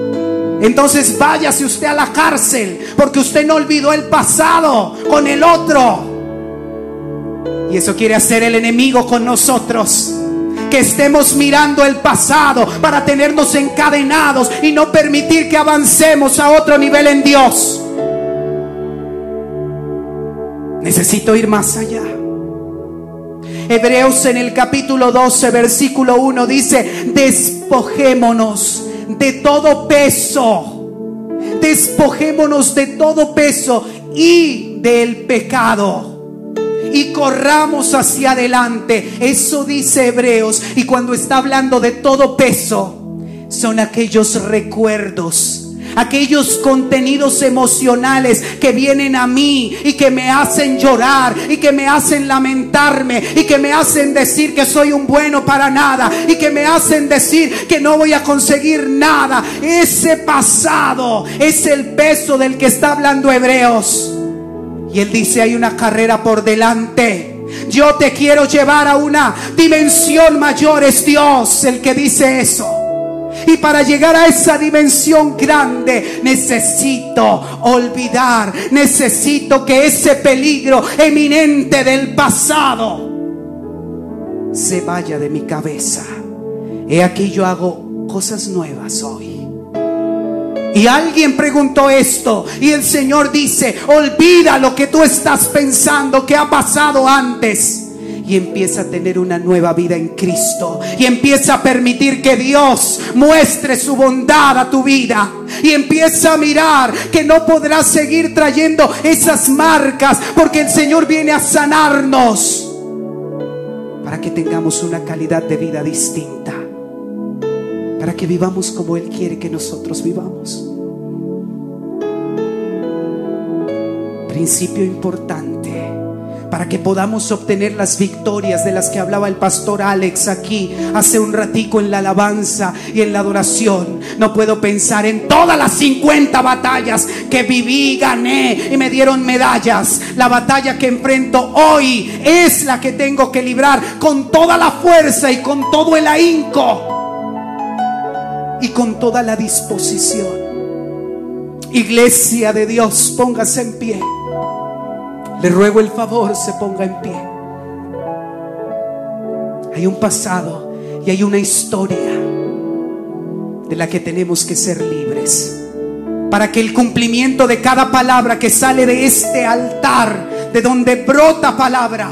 Entonces váyase usted a la cárcel porque usted no olvidó el pasado con el otro. Y eso quiere hacer el enemigo con nosotros. Que estemos mirando el pasado para tenernos encadenados y no permitir que avancemos a otro nivel en Dios. Necesito ir más allá. Hebreos en el capítulo 12, versículo 1 dice, despojémonos de todo peso. Despojémonos de todo peso y del pecado. Y corramos hacia adelante. Eso dice Hebreos. Y cuando está hablando de todo peso, son aquellos recuerdos aquellos contenidos emocionales que vienen a mí y que me hacen llorar y que me hacen lamentarme y que me hacen decir que soy un bueno para nada y que me hacen decir que no voy a conseguir nada. Ese pasado es el peso del que está hablando Hebreos. Y él dice, hay una carrera por delante. Yo te quiero llevar a una dimensión mayor. Es Dios el que dice eso. Y para llegar a esa dimensión grande necesito olvidar, necesito que ese peligro eminente del pasado se vaya de mi cabeza. He aquí yo hago cosas nuevas hoy. Y alguien preguntó esto y el Señor dice, olvida lo que tú estás pensando que ha pasado antes y empieza a tener una nueva vida en Cristo. Y empieza a permitir que Dios muestre su bondad a tu vida. Y empieza a mirar que no podrás seguir trayendo esas marcas porque el Señor viene a sanarnos. Para que tengamos una calidad de vida distinta, para que vivamos como Él quiere que nosotros vivamos. Principio importante para que podamos obtener las victorias de las que hablaba el pastor Alex aquí hace un ratico en la alabanza y en la adoración. No puedo pensar en todas las 50 batallas que viví, gané y me dieron medallas. La batalla que enfrento hoy es la que tengo que librar con toda la fuerza y con todo el ahínco y con toda la disposición. Iglesia de Dios, póngase en pie. Le ruego el favor, se ponga en pie. Hay un pasado y hay una historia de la que tenemos que ser libres. Para que el cumplimiento de cada palabra que sale de este altar, de donde brota palabra,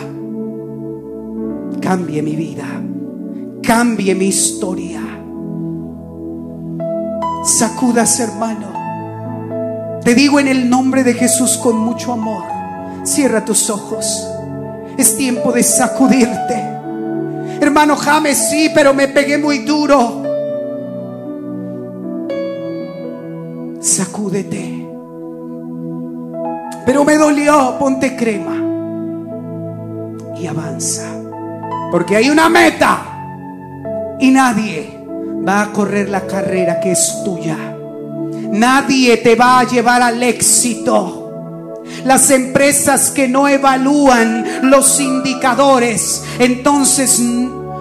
cambie mi vida, cambie mi historia. Sacudas, hermano. Te digo en el nombre de Jesús con mucho amor Cierra tus ojos. Es tiempo de sacudirte. Hermano James, sí, pero me pegué muy duro. Sacúdete. Pero me dolió, ponte crema. Y avanza. Porque hay una meta. Y nadie va a correr la carrera que es tuya. Nadie te va a llevar al éxito. Las empresas que no evalúan los indicadores, entonces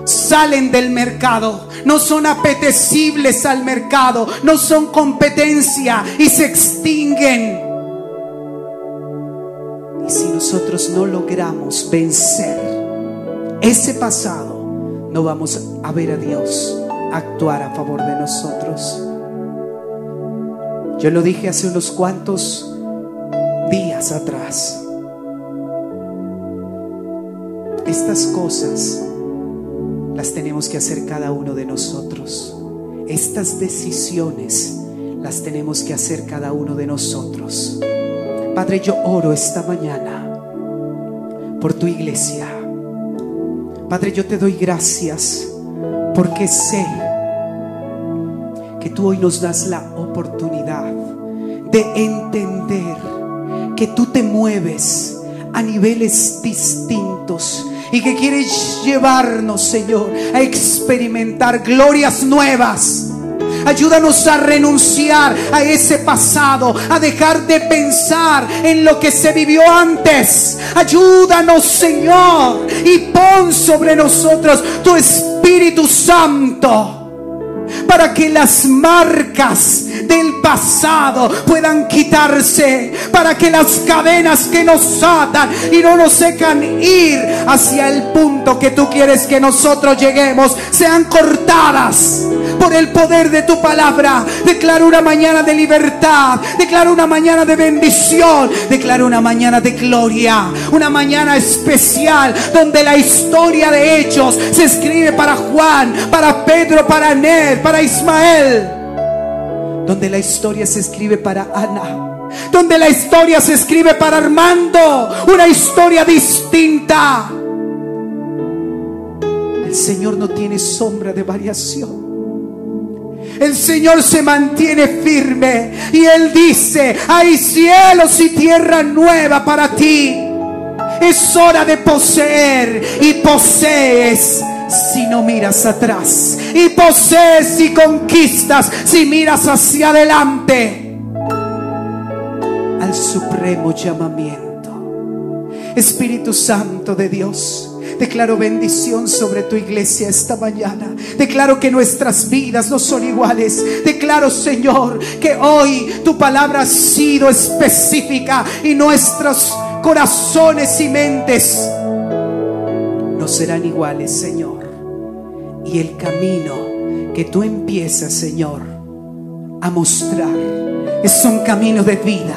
salen del mercado, no son apetecibles al mercado, no son competencia y se extinguen. Y si nosotros no logramos vencer ese pasado, no vamos a ver a Dios actuar a favor de nosotros. Yo lo dije hace unos cuantos días atrás. Estas cosas las tenemos que hacer cada uno de nosotros. Estas decisiones las tenemos que hacer cada uno de nosotros. Padre, yo oro esta mañana por tu iglesia. Padre, yo te doy gracias porque sé que tú hoy nos das la oportunidad de entender que tú te mueves a niveles distintos y que quieres llevarnos, Señor, a experimentar glorias nuevas. Ayúdanos a renunciar a ese pasado, a dejar de pensar en lo que se vivió antes. Ayúdanos, Señor, y pon sobre nosotros tu Espíritu Santo para que las marcas del pasado puedan quitarse, para que las cadenas que nos atan y no nos dejan ir hacia el punto que tú quieres que nosotros lleguemos sean cortadas por el poder de tu palabra. Declaro una mañana de libertad, declaro una mañana de bendición, declaro una mañana de gloria, una mañana especial donde la historia de hechos se escribe para Juan, para Pedro, para Ned, Ismael. Donde la historia se escribe para Ana. Donde la historia se escribe para Armando. Una historia distinta. El Señor no tiene sombra de variación. El Señor se mantiene firme y Él dice, hay cielos y tierra nueva para ti. Es hora de poseer y posees si no miras atrás. Y posees y conquistas si miras hacia adelante. Al supremo llamamiento. Espíritu Santo de Dios. Declaro bendición sobre tu iglesia esta mañana. Declaro que nuestras vidas no son iguales. Declaro, Señor, que hoy tu palabra ha sido específica y nuestros corazones y mentes no serán iguales, Señor. Y el camino que tú empiezas, Señor, a mostrar. Es un camino de vida.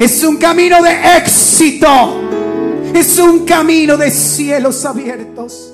Es un camino de éxito. Es un camino de cielos abiertos.